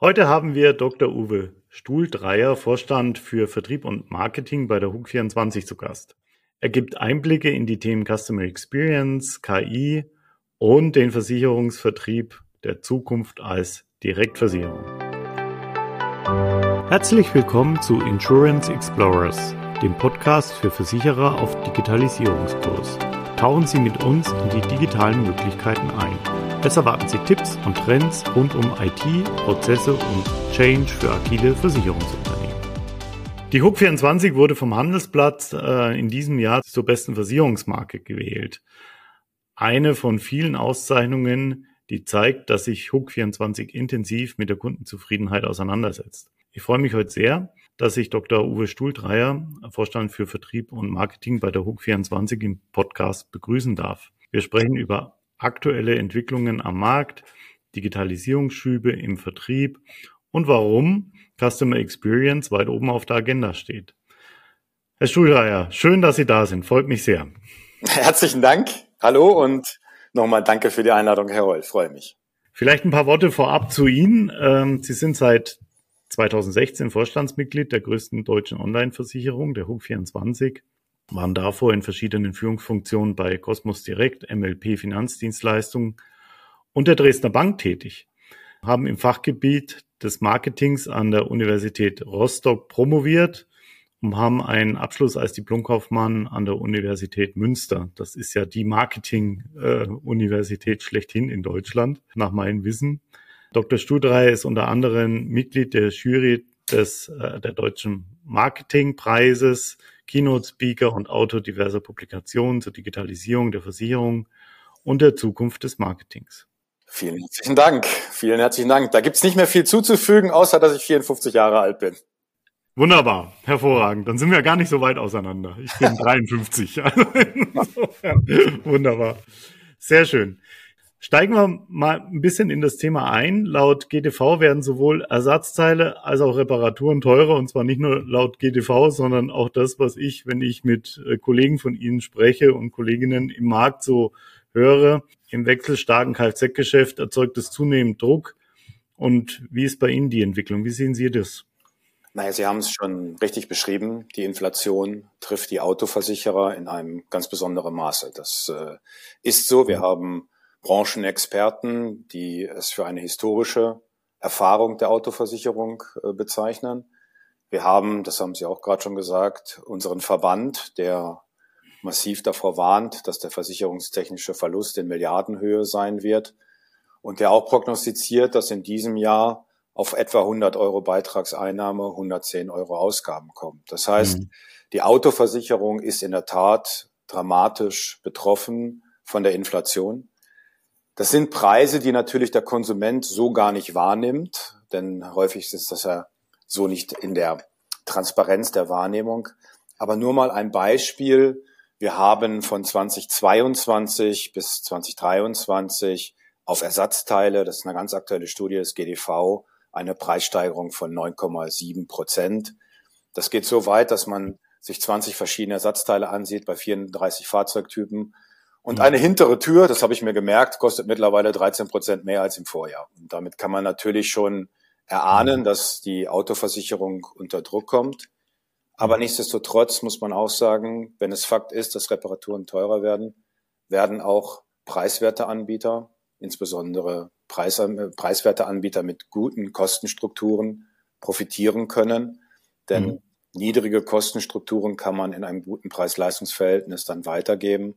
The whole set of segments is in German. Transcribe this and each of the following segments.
Heute haben wir Dr. Uwe Stuhl-Dreier, Vorstand für Vertrieb und Marketing bei der HUK24 zu Gast. Er gibt Einblicke in die Themen Customer Experience, KI und den Versicherungsvertrieb der Zukunft als Direktversicherung. Herzlich willkommen zu Insurance Explorers, dem Podcast für Versicherer auf Digitalisierungskurs. Tauchen Sie mit uns in die digitalen Möglichkeiten ein. Es erwarten Sie Tipps und Trends rund um IT, Prozesse und Change für agile Versicherungsunternehmen. Die HUK24 wurde vom Handelsblatt äh, in diesem Jahr zur besten Versicherungsmarke gewählt. Eine von vielen Auszeichnungen, die zeigt, dass sich HUK24 intensiv mit der Kundenzufriedenheit auseinandersetzt. Ich freue mich heute sehr, dass ich Dr. Uwe Stuhltreier, Vorstand für Vertrieb und Marketing bei der HUK24 im Podcast begrüßen darf. Wir sprechen über aktuelle Entwicklungen am Markt, Digitalisierungsschübe im Vertrieb und warum Customer Experience weit oben auf der Agenda steht. Herr Stuhlreier, schön, dass Sie da sind. Freut mich sehr. Herzlichen Dank. Hallo und nochmal danke für die Einladung, Herr Roll. Freue mich. Vielleicht ein paar Worte vorab zu Ihnen. Ähm, Sie sind seit 2016 Vorstandsmitglied der größten deutschen Online-Versicherung, der HUB24 waren davor in verschiedenen Führungsfunktionen bei Cosmos Direct, MLP Finanzdienstleistungen und der Dresdner Bank tätig, haben im Fachgebiet des Marketings an der Universität Rostock promoviert und haben einen Abschluss als Diplomkaufmann an der Universität Münster. Das ist ja die Marketing-Universität schlechthin in Deutschland, nach meinem Wissen. Dr. Studrey ist unter anderem Mitglied der Jury des, äh, der Deutschen Marketingpreises Keynote-Speaker und Autor diverser Publikationen zur Digitalisierung der Versicherung und der Zukunft des Marketings. Vielen herzlichen Dank. Vielen herzlichen Dank. Da gibt's nicht mehr viel zuzufügen, außer dass ich 54 Jahre alt bin. Wunderbar, hervorragend. Dann sind wir gar nicht so weit auseinander. Ich bin 53. Also wunderbar. Sehr schön. Steigen wir mal ein bisschen in das Thema ein. Laut GTV werden sowohl Ersatzteile als auch Reparaturen teurer und zwar nicht nur laut GTV, sondern auch das, was ich, wenn ich mit äh, Kollegen von Ihnen spreche und Kolleginnen im Markt so höre. Im wechselstarken Kfz-Geschäft erzeugt es zunehmend Druck. Und wie ist bei Ihnen die Entwicklung? Wie sehen Sie das? Naja, Sie haben es schon richtig beschrieben. Die Inflation trifft die Autoversicherer in einem ganz besonderen Maße. Das äh, ist so. Wir haben Branchenexperten, die es für eine historische Erfahrung der Autoversicherung äh, bezeichnen. Wir haben, das haben Sie auch gerade schon gesagt, unseren Verband, der massiv davor warnt, dass der versicherungstechnische Verlust in Milliardenhöhe sein wird und der auch prognostiziert, dass in diesem Jahr auf etwa 100 Euro Beitragseinnahme 110 Euro Ausgaben kommt. Das heißt, mhm. die Autoversicherung ist in der Tat dramatisch betroffen von der Inflation. Das sind Preise, die natürlich der Konsument so gar nicht wahrnimmt, denn häufig ist das ja so nicht in der Transparenz der Wahrnehmung. Aber nur mal ein Beispiel. Wir haben von 2022 bis 2023 auf Ersatzteile, das ist eine ganz aktuelle Studie des GDV, eine Preissteigerung von 9,7 Prozent. Das geht so weit, dass man sich 20 verschiedene Ersatzteile ansieht bei 34 Fahrzeugtypen und eine hintere Tür, das habe ich mir gemerkt, kostet mittlerweile 13 Prozent mehr als im Vorjahr. Und damit kann man natürlich schon erahnen, mhm. dass die Autoversicherung unter Druck kommt. Aber mhm. nichtsdestotrotz muss man auch sagen, wenn es Fakt ist, dass Reparaturen teurer werden, werden auch preiswerte Anbieter, insbesondere Preis, äh, preiswerte Anbieter mit guten Kostenstrukturen profitieren können. Denn mhm. niedrige Kostenstrukturen kann man in einem guten Preis-Leistungs-Verhältnis dann weitergeben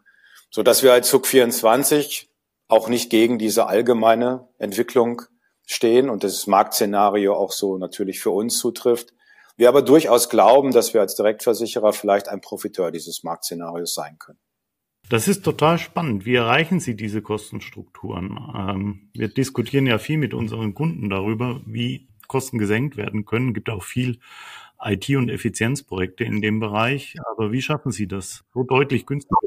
so dass wir als Zug 24 auch nicht gegen diese allgemeine Entwicklung stehen und das Marktszenario auch so natürlich für uns zutrifft. Wir aber durchaus glauben, dass wir als Direktversicherer vielleicht ein Profiteur dieses Marktszenarios sein können. Das ist total spannend. Wie erreichen Sie diese Kostenstrukturen? Ähm, wir diskutieren ja viel mit unseren Kunden darüber, wie Kosten gesenkt werden können. Es gibt auch viel IT- und Effizienzprojekte in dem Bereich. Aber wie schaffen Sie das, so deutlich günstiger?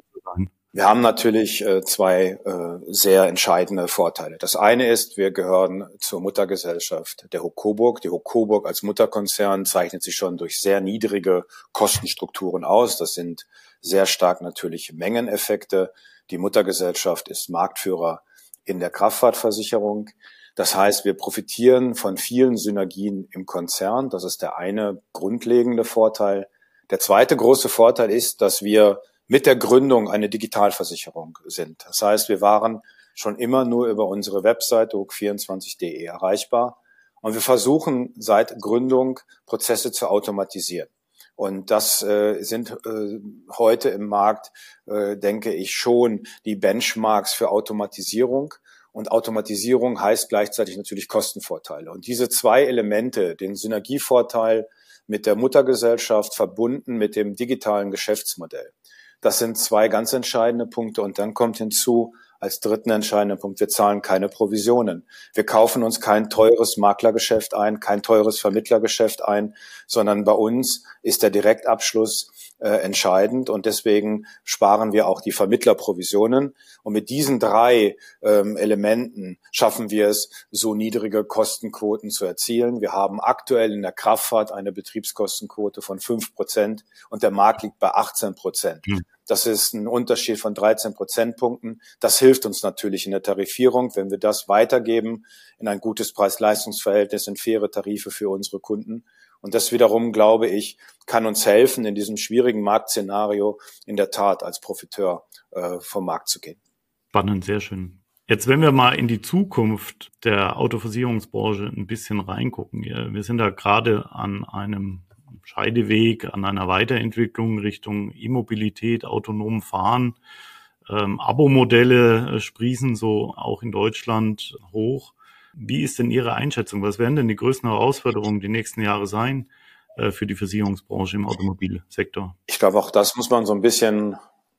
Wir haben natürlich äh, zwei äh, sehr entscheidende Vorteile. Das eine ist, wir gehören zur Muttergesellschaft der Hokoburg. Die Hokoburg als Mutterkonzern zeichnet sich schon durch sehr niedrige Kostenstrukturen aus. Das sind sehr stark natürliche Mengeneffekte. Die Muttergesellschaft ist Marktführer in der Kraftfahrtversicherung. Das heißt, wir profitieren von vielen Synergien im Konzern. Das ist der eine grundlegende Vorteil. Der zweite große Vorteil ist, dass wir mit der Gründung eine Digitalversicherung sind. Das heißt, wir waren schon immer nur über unsere Webseite hook24.de erreichbar. Und wir versuchen seit Gründung Prozesse zu automatisieren. Und das äh, sind äh, heute im Markt, äh, denke ich, schon die Benchmarks für Automatisierung. Und Automatisierung heißt gleichzeitig natürlich Kostenvorteile. Und diese zwei Elemente, den Synergievorteil mit der Muttergesellschaft verbunden mit dem digitalen Geschäftsmodell, das sind zwei ganz entscheidende Punkte. Und dann kommt hinzu, als dritten entscheidenden Punkt, wir zahlen keine Provisionen. Wir kaufen uns kein teures Maklergeschäft ein, kein teures Vermittlergeschäft ein, sondern bei uns ist der Direktabschluss äh, entscheidend und deswegen sparen wir auch die Vermittlerprovisionen. Und mit diesen drei ähm, Elementen schaffen wir es, so niedrige Kostenquoten zu erzielen. Wir haben aktuell in der Kraftfahrt eine Betriebskostenquote von fünf Prozent und der Markt liegt bei 18 Prozent. Mhm. Das ist ein Unterschied von 13 Prozentpunkten. Das hilft uns natürlich in der Tarifierung, wenn wir das weitergeben in ein gutes Preis-Leistungs-Verhältnis, in faire Tarife für unsere Kunden. Und das wiederum, glaube ich, kann uns helfen, in diesem schwierigen Marktszenario in der Tat als Profiteur äh, vom Markt zu gehen. Spannend, sehr schön. Jetzt, wenn wir mal in die Zukunft der Autoversicherungsbranche ein bisschen reingucken. Wir sind da gerade an einem Scheideweg an einer Weiterentwicklung Richtung E-Mobilität, autonom Fahren. Ähm, Abo-Modelle äh, sprießen so auch in Deutschland hoch. Wie ist denn Ihre Einschätzung? Was werden denn die größten Herausforderungen die nächsten Jahre sein äh, für die Versicherungsbranche im Automobilsektor? Ich glaube, auch das muss man so ein bisschen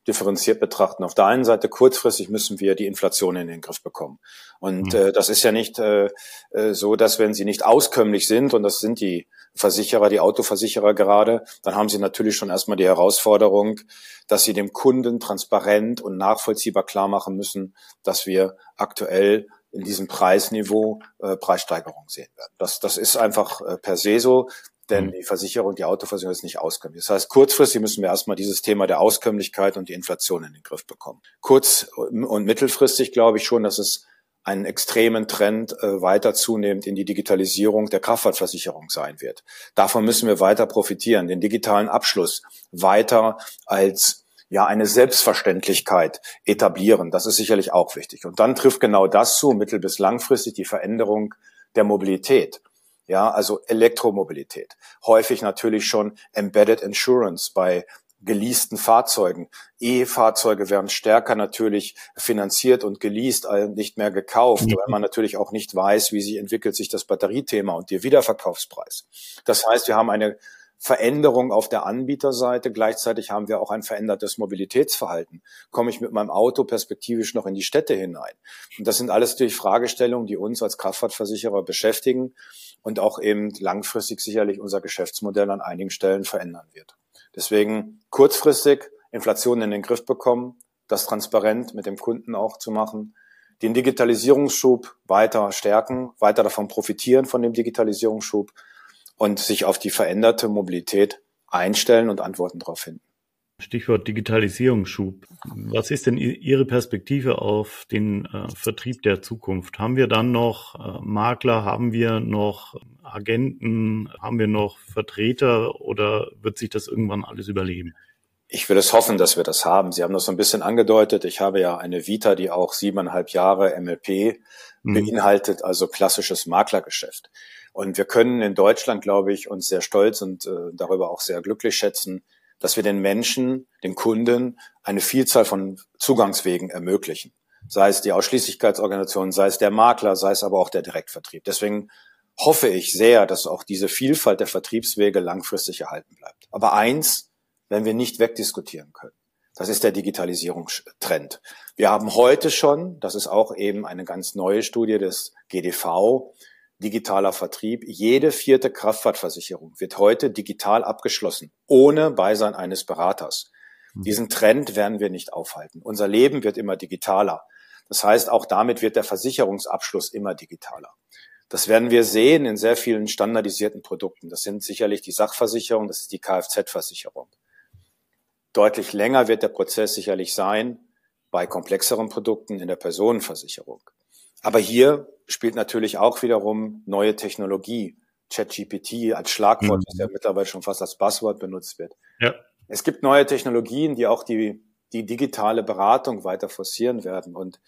differenziert betrachten. Auf der einen Seite kurzfristig müssen wir die Inflation in den Griff bekommen. Und mhm. äh, das ist ja nicht äh, äh, so, dass wenn sie nicht auskömmlich sind, und das sind die Versicherer, die Autoversicherer gerade, dann haben sie natürlich schon erstmal die Herausforderung, dass sie dem Kunden transparent und nachvollziehbar klar machen müssen, dass wir aktuell in diesem Preisniveau äh, Preissteigerung sehen werden. Das, das ist einfach äh, per se so denn mhm. die Versicherung, die Autoversicherung ist nicht auskömmlich. Das heißt, kurzfristig müssen wir erstmal dieses Thema der Auskömmlichkeit und die Inflation in den Griff bekommen. Kurz- und mittelfristig glaube ich schon, dass es einen extremen Trend äh, weiter zunehmend in die Digitalisierung der Kraftfahrtversicherung sein wird. Davon müssen wir weiter profitieren, den digitalen Abschluss weiter als ja eine Selbstverständlichkeit etablieren. Das ist sicherlich auch wichtig. Und dann trifft genau das zu, mittel- bis langfristig die Veränderung der Mobilität. Ja, also Elektromobilität. Häufig natürlich schon Embedded Insurance bei geleasten Fahrzeugen. E-Fahrzeuge werden stärker natürlich finanziert und geleast, nicht mehr gekauft, mhm. weil man natürlich auch nicht weiß, wie sich entwickelt sich das Batteriethema und der Wiederverkaufspreis. Das heißt, wir haben eine Veränderung auf der Anbieterseite. Gleichzeitig haben wir auch ein verändertes Mobilitätsverhalten. Komme ich mit meinem Auto perspektivisch noch in die Städte hinein? Und das sind alles natürlich Fragestellungen, die uns als Kraftfahrtversicherer beschäftigen und auch eben langfristig sicherlich unser Geschäftsmodell an einigen Stellen verändern wird. Deswegen kurzfristig Inflation in den Griff bekommen, das transparent mit dem Kunden auch zu machen, den Digitalisierungsschub weiter stärken, weiter davon profitieren von dem Digitalisierungsschub und sich auf die veränderte Mobilität einstellen und Antworten darauf finden. Stichwort Digitalisierungsschub. Was ist denn Ihre Perspektive auf den äh, Vertrieb der Zukunft? Haben wir dann noch äh, Makler, haben wir noch Agenten, haben wir noch Vertreter oder wird sich das irgendwann alles überleben? Ich will es hoffen, dass wir das haben. Sie haben das so ein bisschen angedeutet. Ich habe ja eine Vita, die auch siebeneinhalb Jahre MLP mhm. beinhaltet, also klassisches Maklergeschäft. Und wir können in Deutschland, glaube ich, uns sehr stolz und äh, darüber auch sehr glücklich schätzen, dass wir den Menschen, den Kunden eine Vielzahl von Zugangswegen ermöglichen. Sei es die Ausschließlichkeitsorganisation, sei es der Makler, sei es aber auch der Direktvertrieb. Deswegen hoffe ich sehr, dass auch diese Vielfalt der Vertriebswege langfristig erhalten bleibt. Aber eins werden wir nicht wegdiskutieren können. Das ist der Digitalisierungstrend. Wir haben heute schon, das ist auch eben eine ganz neue Studie des GDV, digitaler Vertrieb. Jede vierte Kraftfahrtversicherung wird heute digital abgeschlossen, ohne Beisein eines Beraters. Mhm. Diesen Trend werden wir nicht aufhalten. Unser Leben wird immer digitaler. Das heißt, auch damit wird der Versicherungsabschluss immer digitaler. Das werden wir sehen in sehr vielen standardisierten Produkten. Das sind sicherlich die Sachversicherung, das ist die Kfz-Versicherung. Deutlich länger wird der Prozess sicherlich sein bei komplexeren Produkten in der Personenversicherung. Aber hier spielt natürlich auch wiederum neue Technologie. ChatGPT als Schlagwort, mhm. das ja mittlerweile schon fast als Buzzword benutzt wird. Ja. Es gibt neue Technologien, die auch die, die digitale Beratung weiter forcieren werden. Und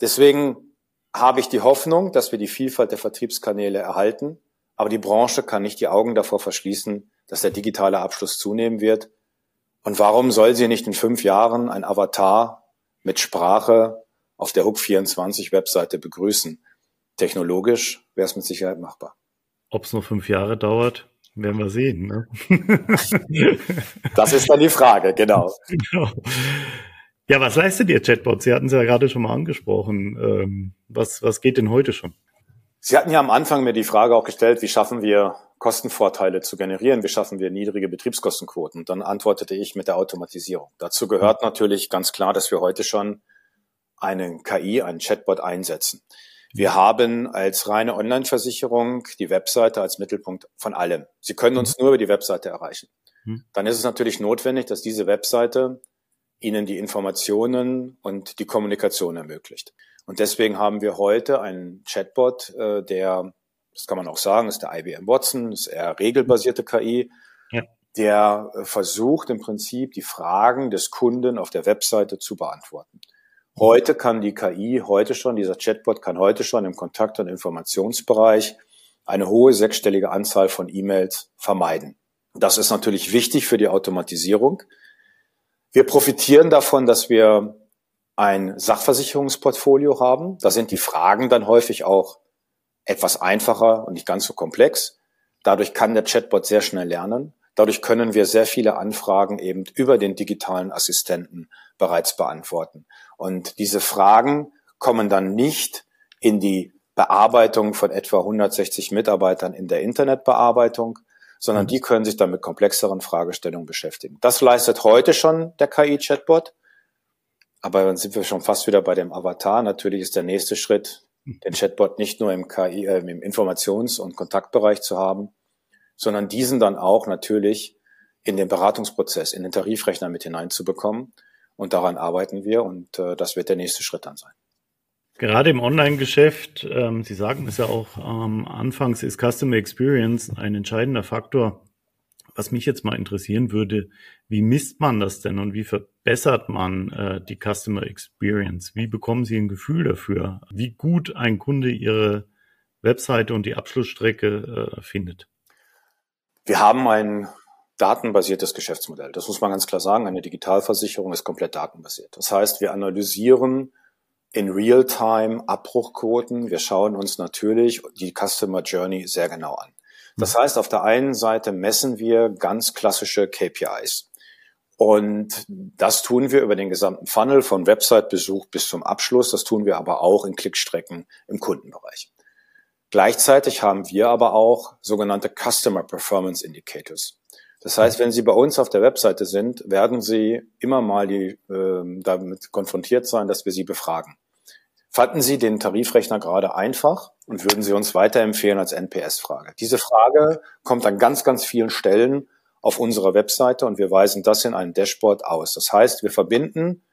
deswegen habe ich die Hoffnung, dass wir die Vielfalt der Vertriebskanäle erhalten. Aber die Branche kann nicht die Augen davor verschließen, dass der digitale Abschluss zunehmen wird. Und warum soll sie nicht in fünf Jahren ein Avatar mit Sprache auf der Hook24 Webseite begrüßen? Technologisch wäre es mit Sicherheit machbar. Ob es nur fünf Jahre dauert, werden wir sehen. Ne? das ist dann die Frage, genau. genau. Ja, was leistet ihr Chatbot? Sie hatten es ja gerade schon mal angesprochen. Ähm, was, was geht denn heute schon? Sie hatten ja am Anfang mir die Frage auch gestellt, wie schaffen wir Kostenvorteile zu generieren? Wie schaffen wir niedrige Betriebskostenquoten? Dann antwortete ich mit der Automatisierung. Dazu gehört natürlich ganz klar, dass wir heute schon einen KI, einen Chatbot einsetzen. Wir haben als reine Online-Versicherung die Webseite als Mittelpunkt von allem. Sie können uns nur über die Webseite erreichen. Hm. Dann ist es natürlich notwendig, dass diese Webseite Ihnen die Informationen und die Kommunikation ermöglicht. Und deswegen haben wir heute einen Chatbot, äh, der, das kann man auch sagen, ist der IBM Watson, ist eher regelbasierte KI, ja. der äh, versucht im Prinzip die Fragen des Kunden auf der Webseite zu beantworten. Heute kann die KI, heute schon, dieser Chatbot kann heute schon im Kontakt- und Informationsbereich eine hohe sechsstellige Anzahl von E-Mails vermeiden. Das ist natürlich wichtig für die Automatisierung. Wir profitieren davon, dass wir ein Sachversicherungsportfolio haben. Da sind die Fragen dann häufig auch etwas einfacher und nicht ganz so komplex. Dadurch kann der Chatbot sehr schnell lernen. Dadurch können wir sehr viele Anfragen eben über den digitalen Assistenten bereits beantworten. Und diese Fragen kommen dann nicht in die Bearbeitung von etwa 160 Mitarbeitern in der Internetbearbeitung, sondern mhm. die können sich dann mit komplexeren Fragestellungen beschäftigen. Das leistet heute schon der KI-Chatbot. Aber dann sind wir schon fast wieder bei dem Avatar. Natürlich ist der nächste Schritt, mhm. den Chatbot nicht nur im KI, äh, im Informations- und Kontaktbereich zu haben, sondern diesen dann auch natürlich in den Beratungsprozess, in den Tarifrechner mit hineinzubekommen und daran arbeiten wir und äh, das wird der nächste Schritt dann sein. Gerade im Online-Geschäft, ähm, Sie sagen es ja auch ähm, anfangs, ist Customer Experience ein entscheidender Faktor. Was mich jetzt mal interessieren würde, wie misst man das denn und wie verbessert man äh, die Customer Experience? Wie bekommen Sie ein Gefühl dafür, wie gut ein Kunde Ihre Webseite und die Abschlussstrecke äh, findet? Wir haben ein datenbasiertes Geschäftsmodell. Das muss man ganz klar sagen. Eine Digitalversicherung ist komplett datenbasiert. Das heißt, wir analysieren in Real-Time Abbruchquoten. Wir schauen uns natürlich die Customer Journey sehr genau an. Das mhm. heißt, auf der einen Seite messen wir ganz klassische KPIs. Und das tun wir über den gesamten Funnel von Website-Besuch bis zum Abschluss. Das tun wir aber auch in Klickstrecken im Kundenbereich. Gleichzeitig haben wir aber auch sogenannte Customer Performance Indicators. Das heißt, wenn Sie bei uns auf der Webseite sind, werden Sie immer mal die, äh, damit konfrontiert sein, dass wir Sie befragen. Fanden Sie den Tarifrechner gerade einfach und würden Sie uns weiterempfehlen als NPS-Frage? Diese Frage kommt an ganz, ganz vielen Stellen auf unserer Webseite und wir weisen das in einem Dashboard aus. Das heißt, wir verbinden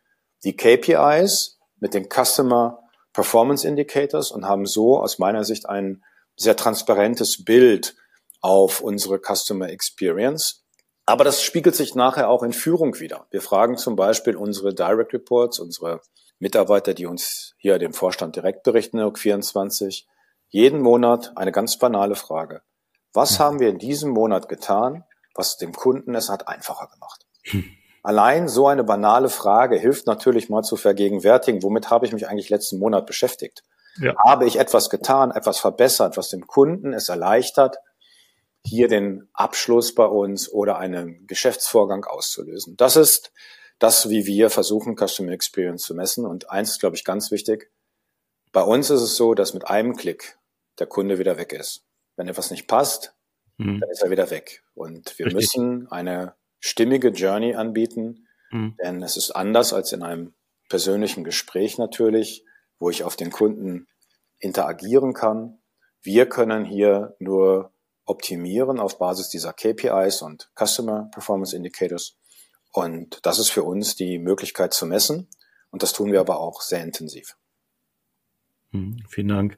die KPIs mit den Customer Performance Indicators und haben so aus meiner Sicht ein sehr transparentes Bild auf unsere Customer Experience. Aber das spiegelt sich nachher auch in Führung wieder. Wir fragen zum Beispiel unsere Direct Reports, unsere Mitarbeiter, die uns hier dem Vorstand direkt berichten, in 24, jeden Monat eine ganz banale Frage. Was haben wir in diesem Monat getan, was dem Kunden es hat einfacher gemacht? Hm. Allein so eine banale Frage hilft natürlich mal zu vergegenwärtigen, womit habe ich mich eigentlich letzten Monat beschäftigt? Ja. Habe ich etwas getan, etwas verbessert, was dem Kunden es erleichtert, hier den Abschluss bei uns oder einen Geschäftsvorgang auszulösen. Das ist das, wie wir versuchen, Customer Experience zu messen. Und eins ist, glaube ich, ganz wichtig. Bei uns ist es so, dass mit einem Klick der Kunde wieder weg ist. Wenn etwas nicht passt, mhm. dann ist er wieder weg. Und wir Richtig. müssen eine stimmige Journey anbieten, mhm. denn es ist anders als in einem persönlichen Gespräch natürlich, wo ich auf den Kunden interagieren kann. Wir können hier nur optimieren auf Basis dieser KPIs und Customer Performance Indicators. Und das ist für uns die Möglichkeit zu messen. Und das tun wir aber auch sehr intensiv. Hm, vielen Dank.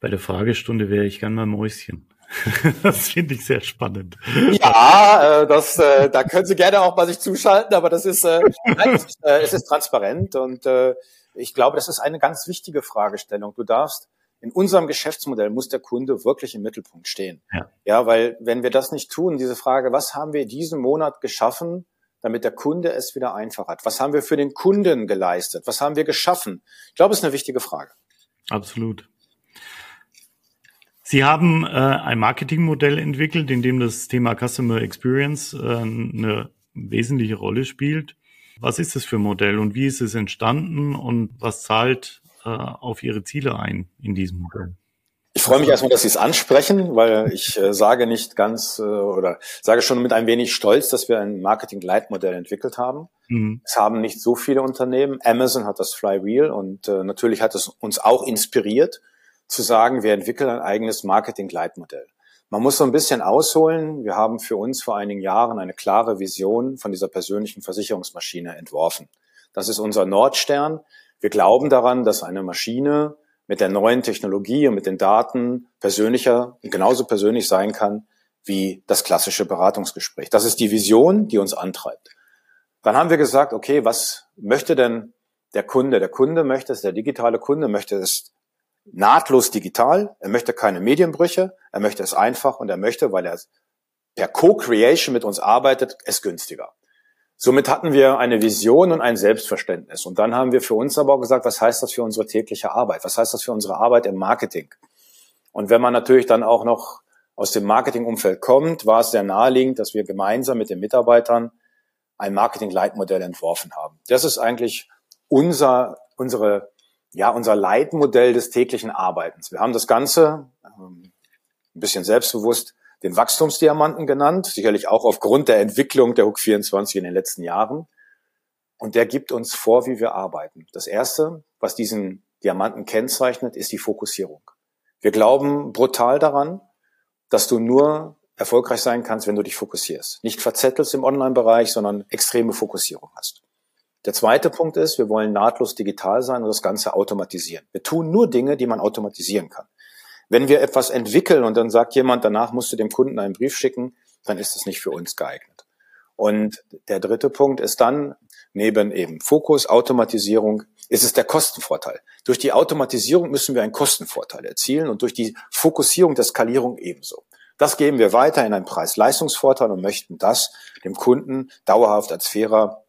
Bei der Fragestunde wäre ich gern mal Mäuschen. das finde ich sehr spannend. Ja, äh, das, äh, da können Sie gerne auch mal sich zuschalten, aber das ist, äh, nein, es, ist, äh, es ist transparent und äh, ich glaube, das ist eine ganz wichtige Fragestellung. Du darfst in unserem Geschäftsmodell muss der Kunde wirklich im Mittelpunkt stehen. Ja. ja, weil wenn wir das nicht tun, diese Frage, was haben wir diesen Monat geschaffen, damit der Kunde es wieder einfach hat? Was haben wir für den Kunden geleistet? Was haben wir geschaffen? Ich glaube, es ist eine wichtige Frage. Absolut. Sie haben äh, ein Marketingmodell entwickelt, in dem das Thema Customer Experience äh, eine wesentliche Rolle spielt. Was ist das für ein Modell und wie ist es entstanden und was zahlt äh, auf Ihre Ziele ein in diesem Modell? Ich freue mich erstmal, dass Sie es ansprechen, weil ich äh, sage nicht ganz äh, oder sage schon mit ein wenig Stolz, dass wir ein Marketing-Leitmodell entwickelt haben. Mhm. Es haben nicht so viele Unternehmen. Amazon hat das Flywheel und äh, natürlich hat es uns auch inspiriert zu sagen, wir entwickeln ein eigenes Marketing-Leitmodell. Man muss so ein bisschen ausholen. Wir haben für uns vor einigen Jahren eine klare Vision von dieser persönlichen Versicherungsmaschine entworfen. Das ist unser Nordstern. Wir glauben daran, dass eine Maschine mit der neuen Technologie und mit den Daten persönlicher und genauso persönlich sein kann wie das klassische Beratungsgespräch. Das ist die Vision, die uns antreibt. Dann haben wir gesagt, okay, was möchte denn der Kunde? Der Kunde möchte es, der digitale Kunde möchte es nahtlos digital. Er möchte keine Medienbrüche. Er möchte es einfach und er möchte, weil er per Co-Creation mit uns arbeitet, es günstiger. Somit hatten wir eine Vision und ein Selbstverständnis. Und dann haben wir für uns aber auch gesagt, was heißt das für unsere tägliche Arbeit? Was heißt das für unsere Arbeit im Marketing? Und wenn man natürlich dann auch noch aus dem Marketingumfeld kommt, war es sehr naheliegend, dass wir gemeinsam mit den Mitarbeitern ein Marketing-Leitmodell entworfen haben. Das ist eigentlich unser, unsere ja, unser Leitmodell des täglichen Arbeitens. Wir haben das Ganze ähm, ein bisschen selbstbewusst den Wachstumsdiamanten genannt, sicherlich auch aufgrund der Entwicklung der Hook 24 in den letzten Jahren. Und der gibt uns vor, wie wir arbeiten. Das erste, was diesen Diamanten kennzeichnet, ist die Fokussierung. Wir glauben brutal daran, dass du nur erfolgreich sein kannst, wenn du dich fokussierst. Nicht verzettelst im Online-Bereich, sondern extreme Fokussierung hast. Der zweite Punkt ist, wir wollen nahtlos digital sein und das Ganze automatisieren. Wir tun nur Dinge, die man automatisieren kann. Wenn wir etwas entwickeln und dann sagt jemand, danach musst du dem Kunden einen Brief schicken, dann ist es nicht für uns geeignet. Und der dritte Punkt ist dann, neben eben Fokus, Automatisierung, ist es der Kostenvorteil. Durch die Automatisierung müssen wir einen Kostenvorteil erzielen und durch die Fokussierung der Skalierung ebenso. Das geben wir weiter in einen Preis-Leistungsvorteil und möchten das dem Kunden dauerhaft als fairer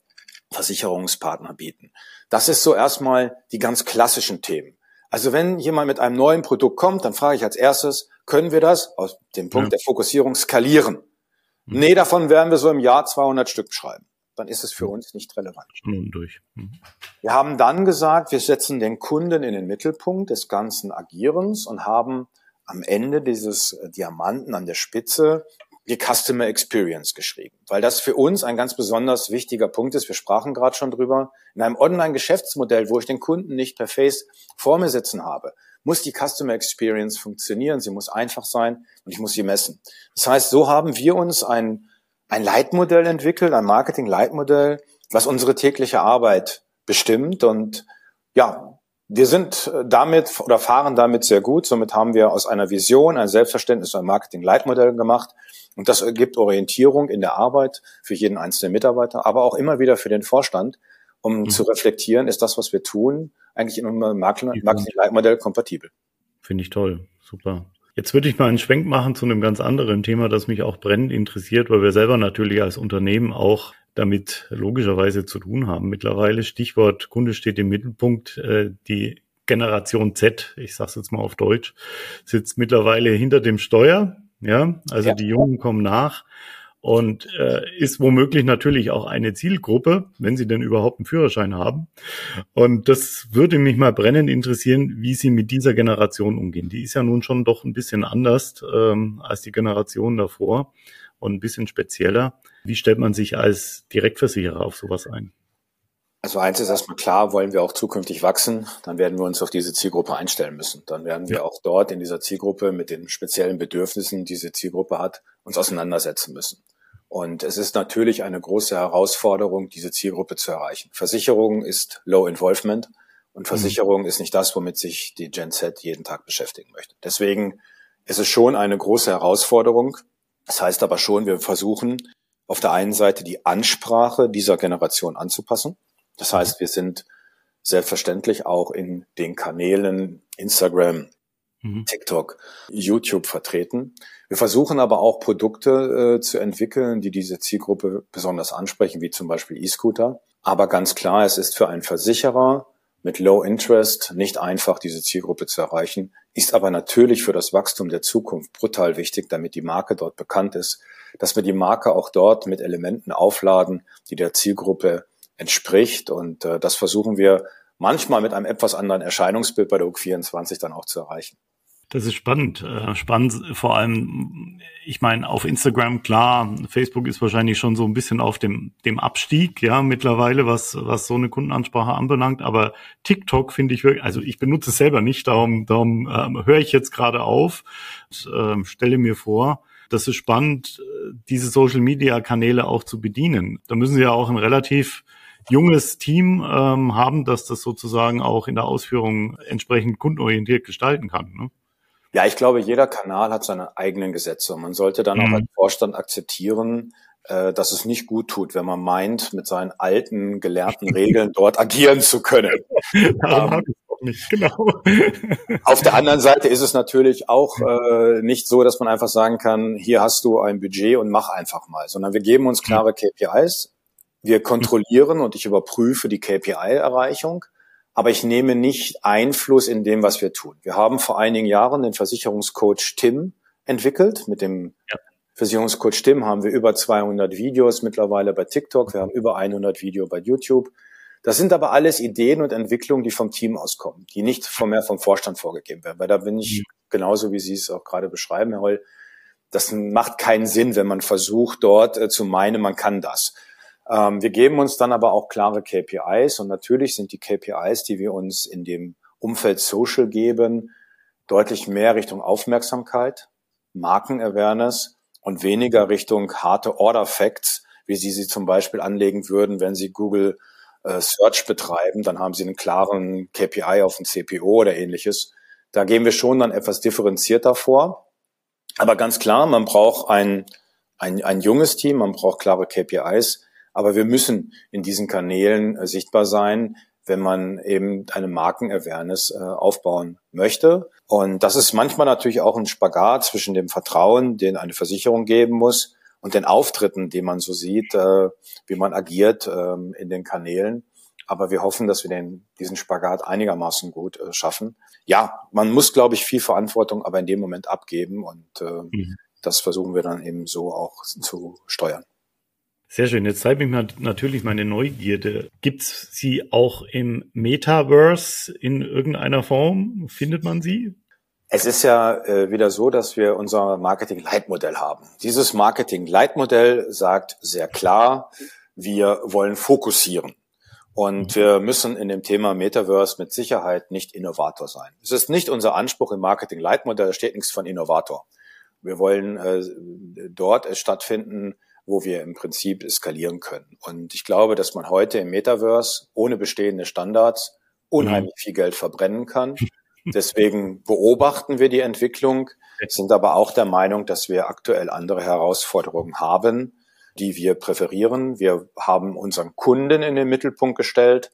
Versicherungspartner bieten. Das ist so erstmal die ganz klassischen Themen. Also wenn jemand mit einem neuen Produkt kommt, dann frage ich als erstes, können wir das aus dem Punkt ja. der Fokussierung skalieren? Mhm. Nee, davon werden wir so im Jahr 200 Stück schreiben. Dann ist es für uns nicht relevant. Nun durch. Mhm. Wir haben dann gesagt, wir setzen den Kunden in den Mittelpunkt des ganzen Agierens und haben am Ende dieses Diamanten an der Spitze die Customer Experience geschrieben, weil das für uns ein ganz besonders wichtiger Punkt ist. Wir sprachen gerade schon drüber. In einem Online-Geschäftsmodell, wo ich den Kunden nicht per Face vor mir sitzen habe, muss die Customer Experience funktionieren. Sie muss einfach sein und ich muss sie messen. Das heißt, so haben wir uns ein, ein Leitmodell entwickelt, ein Marketing-Leitmodell, was unsere tägliche Arbeit bestimmt und ja, wir sind äh, damit oder fahren damit sehr gut. Somit haben wir aus einer Vision ein Selbstverständnis, ein Marketing-Leitmodell gemacht. Und das ergibt Orientierung in der Arbeit für jeden einzelnen Mitarbeiter, aber auch immer wieder für den Vorstand, um mhm. zu reflektieren, ist das, was wir tun, eigentlich in unserem Marketing-Leitmodell kompatibel. Finde ich toll. Super. Jetzt würde ich mal einen Schwenk machen zu einem ganz anderen Thema, das mich auch brennend interessiert, weil wir selber natürlich als Unternehmen auch damit logischerweise zu tun haben mittlerweile. Stichwort Kunde steht im Mittelpunkt. Äh, die Generation Z, ich sage es jetzt mal auf Deutsch, sitzt mittlerweile hinter dem Steuer. Ja, also ja. die Jungen kommen nach und äh, ist womöglich natürlich auch eine Zielgruppe, wenn sie denn überhaupt einen Führerschein haben. Und das würde mich mal brennend interessieren, wie sie mit dieser Generation umgehen. Die ist ja nun schon doch ein bisschen anders ähm, als die Generation davor und ein bisschen spezieller. Wie stellt man sich als Direktversicherer auf sowas ein? Also eins ist erstmal klar, wollen wir auch zukünftig wachsen, dann werden wir uns auf diese Zielgruppe einstellen müssen. Dann werden wir auch dort in dieser Zielgruppe mit den speziellen Bedürfnissen, die diese Zielgruppe hat, uns auseinandersetzen müssen. Und es ist natürlich eine große Herausforderung, diese Zielgruppe zu erreichen. Versicherung ist Low Involvement Und Versicherung mhm. ist nicht das, womit sich die Gen Z jeden Tag beschäftigen möchte. Deswegen ist es schon eine große Herausforderung. Das heißt aber schon, wir versuchen auf der einen Seite die Ansprache dieser Generation anzupassen. Das heißt, wir sind selbstverständlich auch in den Kanälen Instagram, mhm. TikTok, YouTube vertreten. Wir versuchen aber auch Produkte äh, zu entwickeln, die diese Zielgruppe besonders ansprechen, wie zum Beispiel E-Scooter. Aber ganz klar, es ist für einen Versicherer mit Low Interest nicht einfach, diese Zielgruppe zu erreichen, ist aber natürlich für das Wachstum der Zukunft brutal wichtig, damit die Marke dort bekannt ist, dass wir die Marke auch dort mit Elementen aufladen, die der Zielgruppe entspricht. Und äh, das versuchen wir manchmal mit einem etwas anderen Erscheinungsbild bei der UG24 dann auch zu erreichen. Das ist spannend. Äh, spannend vor allem, ich meine, auf Instagram, klar, Facebook ist wahrscheinlich schon so ein bisschen auf dem, dem Abstieg, ja, mittlerweile, was, was so eine Kundenansprache anbelangt. Aber TikTok finde ich wirklich, also ich benutze es selber nicht, darum, darum ähm, höre ich jetzt gerade auf, und, ähm, stelle mir vor, das ist spannend, diese Social Media Kanäle auch zu bedienen. Da müssen Sie ja auch ein relativ junges Team ähm, haben, dass das sozusagen auch in der Ausführung entsprechend kundenorientiert gestalten kann. Ne? Ja, ich glaube, jeder Kanal hat seine eigenen Gesetze. Man sollte dann mhm. auch als Vorstand akzeptieren, äh, dass es nicht gut tut, wenn man meint, mit seinen alten, gelernten Regeln dort agieren zu können. ähm, nicht, genau. Auf der anderen Seite ist es natürlich auch äh, nicht so, dass man einfach sagen kann, hier hast du ein Budget und mach einfach mal, sondern wir geben uns klare KPIs, wir kontrollieren und ich überprüfe die KPI-Erreichung aber ich nehme nicht Einfluss in dem, was wir tun. Wir haben vor einigen Jahren den Versicherungscoach Tim entwickelt. Mit dem ja. Versicherungscoach Tim haben wir über 200 Videos mittlerweile bei TikTok. Wir haben über 100 Videos bei YouTube. Das sind aber alles Ideen und Entwicklungen, die vom Team auskommen, die nicht vom mehr vom Vorstand vorgegeben werden. Weil da bin ich mhm. genauso, wie Sie es auch gerade beschreiben, Herr Holl. Das macht keinen Sinn, wenn man versucht, dort äh, zu meinen, man kann das. Ähm, wir geben uns dann aber auch klare KPIs und natürlich sind die KPIs, die wir uns in dem Umfeld Social geben, deutlich mehr Richtung Aufmerksamkeit, Markenawareness und weniger Richtung harte Order Facts, wie Sie sie zum Beispiel anlegen würden, wenn Sie Google äh, Search betreiben, dann haben Sie einen klaren KPI auf ein CPO oder ähnliches. Da gehen wir schon dann etwas differenzierter vor. Aber ganz klar, man braucht ein, ein, ein junges Team, man braucht klare KPIs, aber wir müssen in diesen Kanälen äh, sichtbar sein, wenn man eben eine Markenawareness äh, aufbauen möchte. Und das ist manchmal natürlich auch ein Spagat zwischen dem Vertrauen, den eine Versicherung geben muss, und den Auftritten, die man so sieht, äh, wie man agiert ähm, in den Kanälen. Aber wir hoffen, dass wir den, diesen Spagat einigermaßen gut äh, schaffen. Ja, man muss, glaube ich, viel Verantwortung aber in dem Moment abgeben und äh, mhm. das versuchen wir dann eben so auch zu steuern. Sehr schön. Jetzt zeigt mich natürlich meine Neugierde. Gibt's sie auch im Metaverse in irgendeiner Form? Findet man sie? Es ist ja äh, wieder so, dass wir unser Marketing-Leitmodell haben. Dieses Marketing-Leitmodell sagt sehr klar, wir wollen fokussieren. Und wir müssen in dem Thema Metaverse mit Sicherheit nicht Innovator sein. Es ist nicht unser Anspruch im Marketing-Leitmodell, da steht nichts von Innovator. Wir wollen äh, dort es stattfinden, wo wir im Prinzip skalieren können. Und ich glaube, dass man heute im Metaverse ohne bestehende Standards unheimlich mhm. viel Geld verbrennen kann. Deswegen beobachten wir die Entwicklung, sind aber auch der Meinung, dass wir aktuell andere Herausforderungen haben, die wir präferieren. Wir haben unseren Kunden in den Mittelpunkt gestellt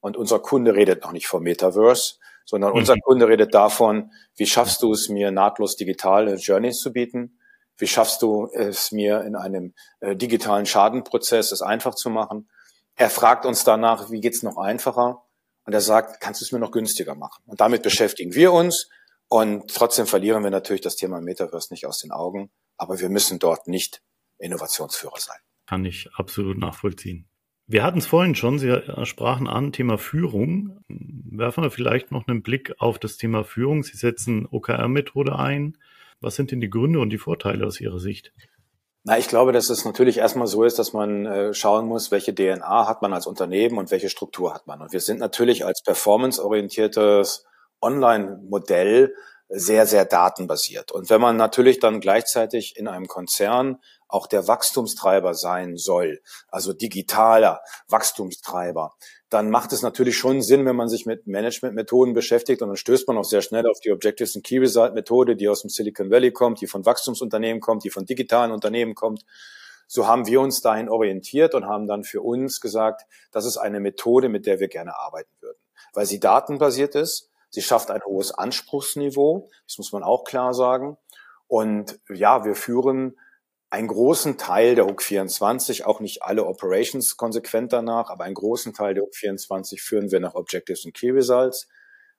und unser Kunde redet noch nicht vom Metaverse, sondern unser mhm. Kunde redet davon, wie schaffst du es mir nahtlos digitale Journeys zu bieten? Wie schaffst du es mir in einem äh, digitalen Schadenprozess es einfach zu machen? Er fragt uns danach, wie geht's noch einfacher? Und er sagt, kannst du es mir noch günstiger machen? Und damit beschäftigen wir uns. Und trotzdem verlieren wir natürlich das Thema Metaverse nicht aus den Augen. Aber wir müssen dort nicht Innovationsführer sein. Kann ich absolut nachvollziehen. Wir hatten es vorhin schon, Sie sprachen an, Thema Führung. Werfen wir vielleicht noch einen Blick auf das Thema Führung. Sie setzen OKR-Methode ein. Was sind denn die Gründe und die Vorteile aus Ihrer Sicht? Na, ich glaube, dass es natürlich erstmal so ist, dass man äh, schauen muss, welche DNA hat man als Unternehmen und welche Struktur hat man. Und wir sind natürlich als performanceorientiertes Online-Modell sehr, sehr datenbasiert. Und wenn man natürlich dann gleichzeitig in einem Konzern auch der Wachstumstreiber sein soll, also digitaler Wachstumstreiber, dann macht es natürlich schon Sinn, wenn man sich mit Managementmethoden beschäftigt und dann stößt man auch sehr schnell auf die Objectives and Key Result Methode, die aus dem Silicon Valley kommt, die von Wachstumsunternehmen kommt, die von digitalen Unternehmen kommt. So haben wir uns dahin orientiert und haben dann für uns gesagt, das ist eine Methode, mit der wir gerne arbeiten würden, weil sie datenbasiert ist, Sie schafft ein hohes Anspruchsniveau, das muss man auch klar sagen. Und ja, wir führen einen großen Teil der Hook 24, auch nicht alle Operations konsequent danach, aber einen großen Teil der Hook 24 führen wir nach Objectives und Key Results.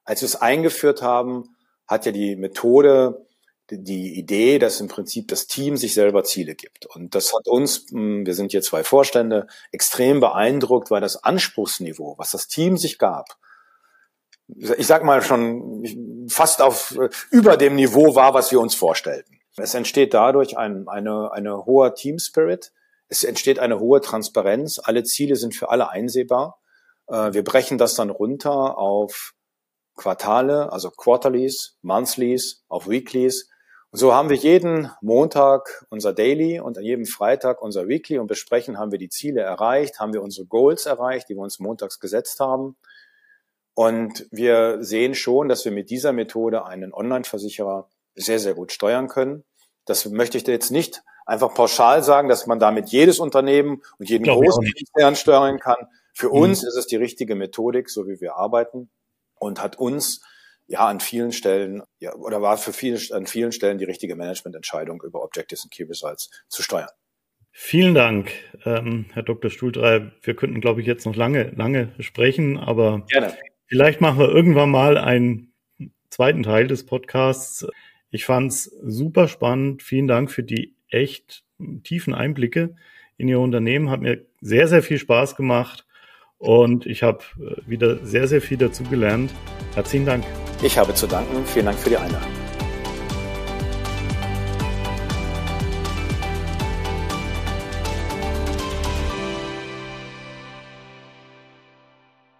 Als wir es eingeführt haben, hat ja die Methode die Idee, dass im Prinzip das Team sich selber Ziele gibt. Und das hat uns, hm, wir sind hier zwei Vorstände, extrem beeindruckt, weil das Anspruchsniveau, was das Team sich gab, ich sag mal schon fast auf über dem Niveau war, was wir uns vorstellten. Es entsteht dadurch ein, eine, eine hoher Team Spirit. Es entsteht eine hohe Transparenz. Alle Ziele sind für alle einsehbar. Äh, wir brechen das dann runter auf Quartale, also Quarterlies, Monthlies, auf Weeklies. Und so haben wir jeden Montag unser Daily und an jedem Freitag unser Weekly und besprechen, haben wir die Ziele erreicht, haben wir unsere Goals erreicht, die wir uns montags gesetzt haben. Und wir sehen schon, dass wir mit dieser Methode einen Online-Versicherer sehr, sehr gut steuern können. Das möchte ich dir jetzt nicht einfach pauschal sagen, dass man damit jedes Unternehmen und jeden großen Konzern steuern kann. Für mhm. uns ist es die richtige Methodik, so wie wir arbeiten und hat uns ja an vielen Stellen ja, oder war für viele an vielen Stellen die richtige Managemententscheidung über Objectives und Key Results zu steuern. Vielen Dank, ähm, Herr Dr. Stuhltreib. Wir könnten, glaube ich, jetzt noch lange, lange sprechen, aber Gerne. Vielleicht machen wir irgendwann mal einen zweiten Teil des Podcasts. Ich fand's super spannend. Vielen Dank für die echt tiefen Einblicke in Ihr Unternehmen. Hat mir sehr, sehr viel Spaß gemacht und ich habe äh, wieder sehr, sehr viel dazugelernt. Herzlichen Dank. Ich habe zu danken. Vielen Dank für die Einladung.